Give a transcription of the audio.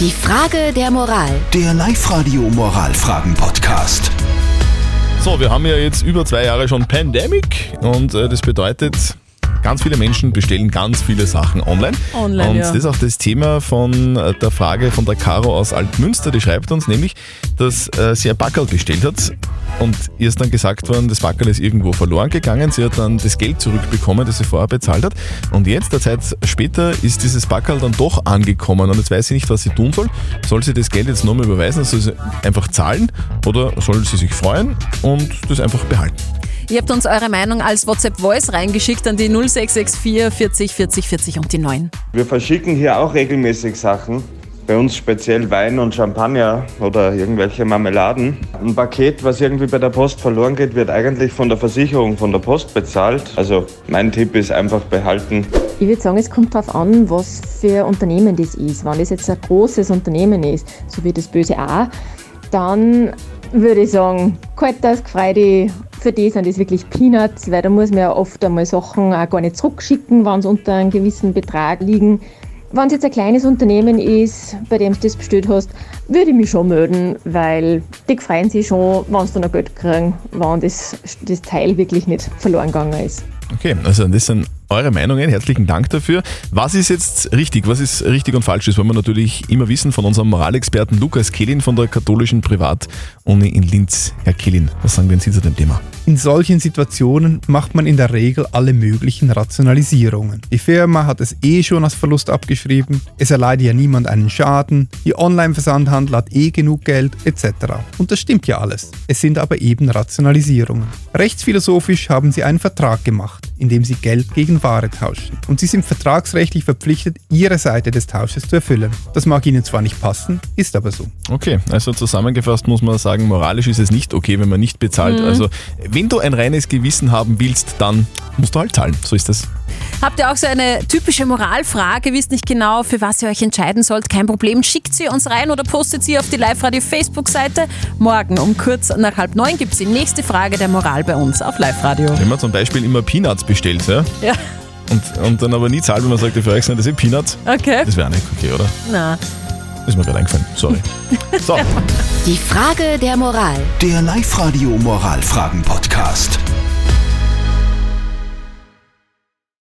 Die Frage der Moral. Der Live-Radio Moralfragen-Podcast. So, wir haben ja jetzt über zwei Jahre schon Pandemic und äh, das bedeutet, ganz viele Menschen bestellen ganz viele Sachen online. Online, und ja. das ist auch das Thema von äh, der Frage von der Caro aus Altmünster. Die schreibt uns nämlich, dass äh, sie ein Backerl bestellt hat und ihr ist dann gesagt worden, das Backerl ist irgendwo verloren gegangen. Sie hat dann das Geld zurückbekommen, das sie vorher bezahlt hat. Und jetzt, der Zeit später, ist dieses Backerl dann doch angekommen und jetzt weiß sie nicht, was sie tun soll. Soll sie das Geld jetzt nochmal überweisen, soll sie einfach zahlen oder soll sie sich freuen und das einfach behalten? Ihr habt uns eure Meinung als WhatsApp-Voice reingeschickt an die 0664 40 40 40 und die 9. Wir verschicken hier auch regelmäßig Sachen. Bei uns speziell Wein und Champagner oder irgendwelche Marmeladen. Ein Paket, was irgendwie bei der Post verloren geht, wird eigentlich von der Versicherung von der Post bezahlt. Also mein Tipp ist einfach behalten. Ich würde sagen, es kommt darauf an, was für ein Unternehmen das ist. Wenn das jetzt ein großes Unternehmen ist, so wie das Böse A, dann würde ich sagen, kalt das, Freude, für die sind das wirklich Peanuts, weil da muss man ja oft einmal Sachen auch gar nicht zurückschicken, wenn sie unter einem gewissen Betrag liegen. Wenn es jetzt ein kleines Unternehmen ist, bei dem du das bestellt hast, würde ich mich schon melden, weil die freuen sich schon, wenn sie dann noch Geld kriegen, wenn das, das Teil wirklich nicht verloren gegangen ist. Okay, also das sind eure Meinungen. Herzlichen Dank dafür. Was ist jetzt richtig? Was ist richtig und falsch? Das wollen wir natürlich immer wissen von unserem Moralexperten Lukas Kehlin von der katholischen Privatuni in Linz. Herr Kehlin, was sagen denn Sie zu dem Thema? In solchen Situationen macht man in der Regel alle möglichen Rationalisierungen. Die Firma hat es eh schon als Verlust abgeschrieben, es erleidet ja niemand einen Schaden, die Online-Versandhandel hat eh genug Geld etc. Und das stimmt ja alles. Es sind aber eben Rationalisierungen. Rechtsphilosophisch haben sie einen Vertrag gemacht, in dem sie Geld gegen Ware tauschen. Und sie sind vertragsrechtlich verpflichtet, ihre Seite des Tausches zu erfüllen. Das mag ihnen zwar nicht passen, ist aber so. Okay, also zusammengefasst muss man sagen, moralisch ist es nicht okay, wenn man nicht bezahlt. Also wenn du ein reines Gewissen haben willst, dann musst du halt zahlen. So ist das. Habt ihr auch so eine typische Moralfrage, wisst nicht genau, für was ihr euch entscheiden sollt? Kein Problem, schickt sie uns rein oder postet sie auf die Live-Radio Facebook-Seite. Morgen um kurz nach halb neun gibt es die nächste Frage der Moral bei uns auf Live-Radio. Wenn man zum Beispiel immer Peanuts bestellt, ja, Ja, und, und dann aber nie zahlt, wenn man sagt, für euch sind das eh Peanuts, okay. das wäre nicht okay, oder? Na. Ist mir gerade eingefallen. Sorry. So. Die Frage der Moral. Der Live-Radio Moralfragen-Podcast.